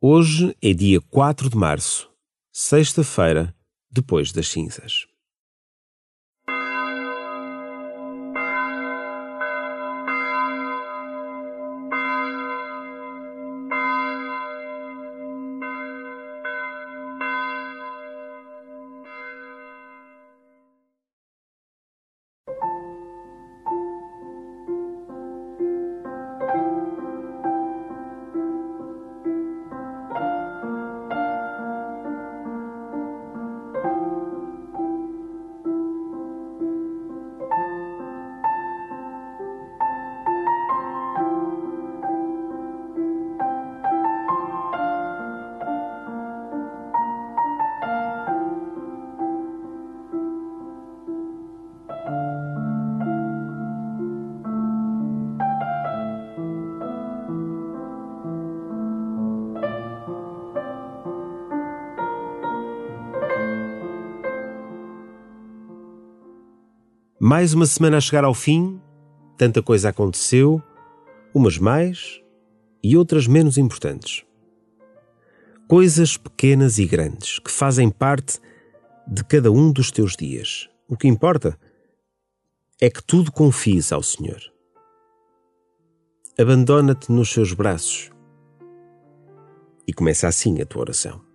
Hoje é dia 4 de março, sexta-feira, depois das cinzas. Mais uma semana a chegar ao fim, tanta coisa aconteceu, umas mais e outras menos importantes. Coisas pequenas e grandes que fazem parte de cada um dos teus dias. O que importa é que tudo confies ao Senhor. Abandona-te nos seus braços e começa assim a tua oração.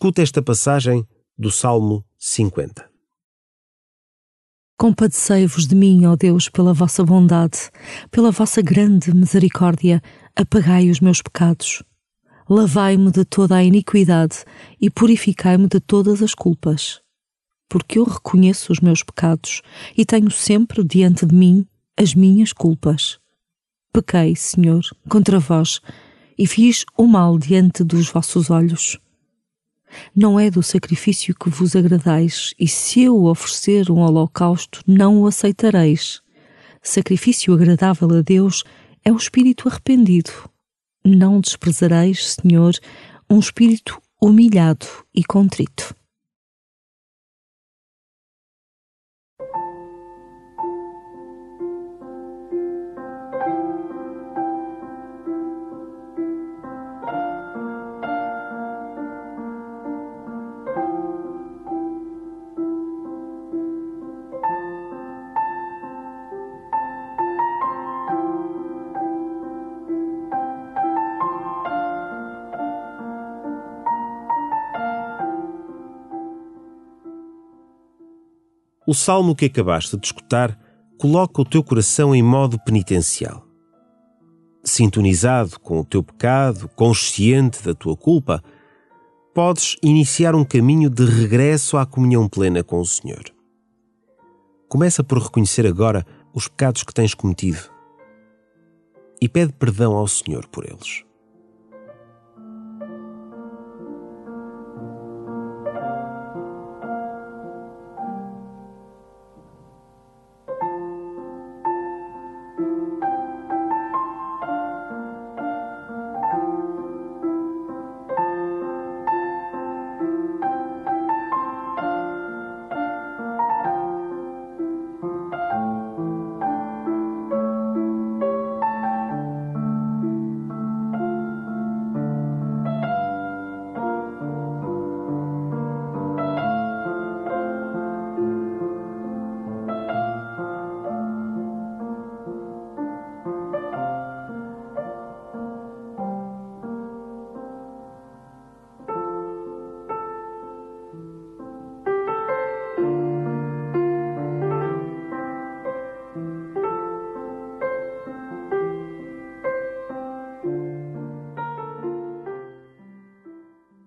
Escuta esta passagem do Salmo 50. Compadecei-vos de mim, ó Deus, pela vossa bondade, pela vossa grande misericórdia, apagai os meus pecados. Lavai-me de toda a iniquidade e purificai-me de todas as culpas. Porque eu reconheço os meus pecados e tenho sempre diante de mim as minhas culpas. Pequei, Senhor, contra vós e fiz o mal diante dos vossos olhos não é do sacrifício que vos agradais, e se eu oferecer um holocausto, não o aceitareis. Sacrifício agradável a Deus é o espírito arrependido. Não desprezareis, Senhor, um espírito humilhado e contrito. O salmo que acabaste de escutar coloca o teu coração em modo penitencial. Sintonizado com o teu pecado, consciente da tua culpa, podes iniciar um caminho de regresso à comunhão plena com o Senhor. Começa por reconhecer agora os pecados que tens cometido e pede perdão ao Senhor por eles.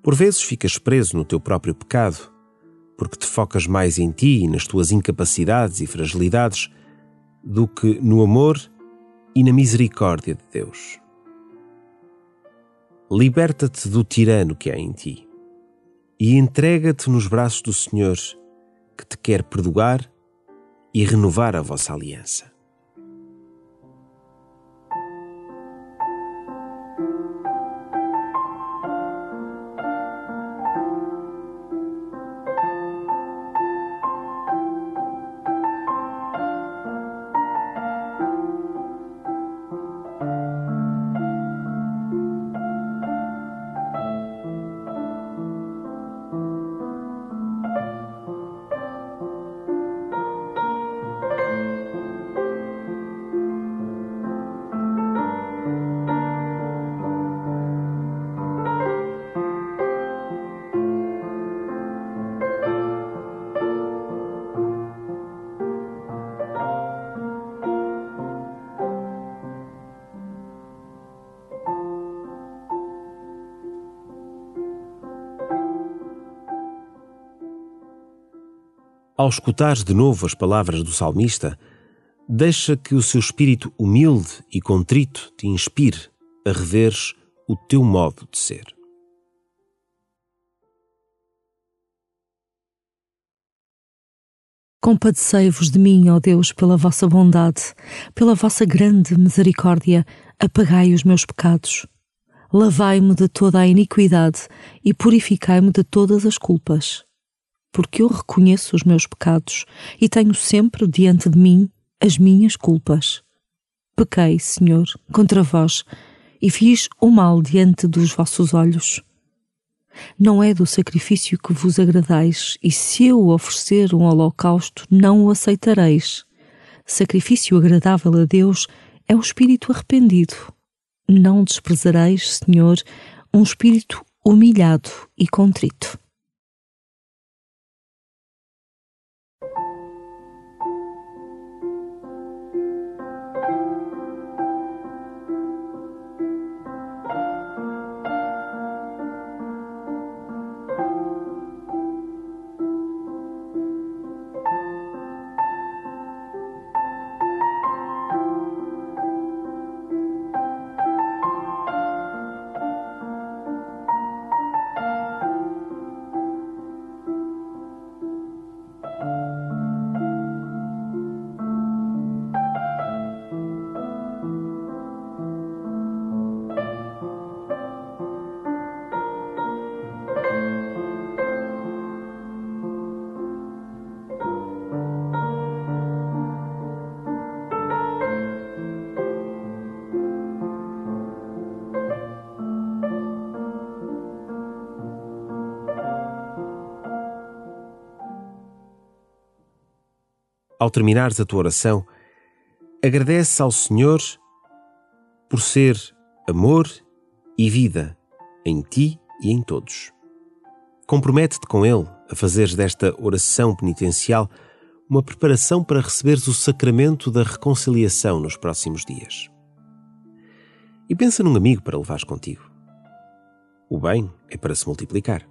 Por vezes ficas preso no teu próprio pecado, porque te focas mais em ti e nas tuas incapacidades e fragilidades do que no amor e na misericórdia de Deus. Liberta-te do tirano que há em ti e entrega-te nos braços do Senhor, que te quer perdoar e renovar a vossa aliança. Ao escutares de novo as palavras do salmista, deixa que o seu espírito humilde e contrito te inspire a reveres o teu modo de ser. Compadecei-vos de mim, ó Deus, pela vossa bondade, pela vossa grande misericórdia, apagai os meus pecados. Lavai-me de toda a iniquidade e purificai-me de todas as culpas porque eu reconheço os meus pecados e tenho sempre diante de mim as minhas culpas. Pequei, Senhor, contra vós e fiz o mal diante dos vossos olhos. Não é do sacrifício que vos agradais, e se eu oferecer um holocausto, não o aceitareis. Sacrifício agradável a Deus é o espírito arrependido. Não desprezareis, Senhor, um espírito humilhado e contrito. Ao terminares a tua oração, agradece ao Senhor por ser amor e vida em ti e em todos. Compromete-te com Ele a fazeres desta oração penitencial uma preparação para receberes o sacramento da reconciliação nos próximos dias. E pensa num amigo para levares contigo. O bem é para se multiplicar.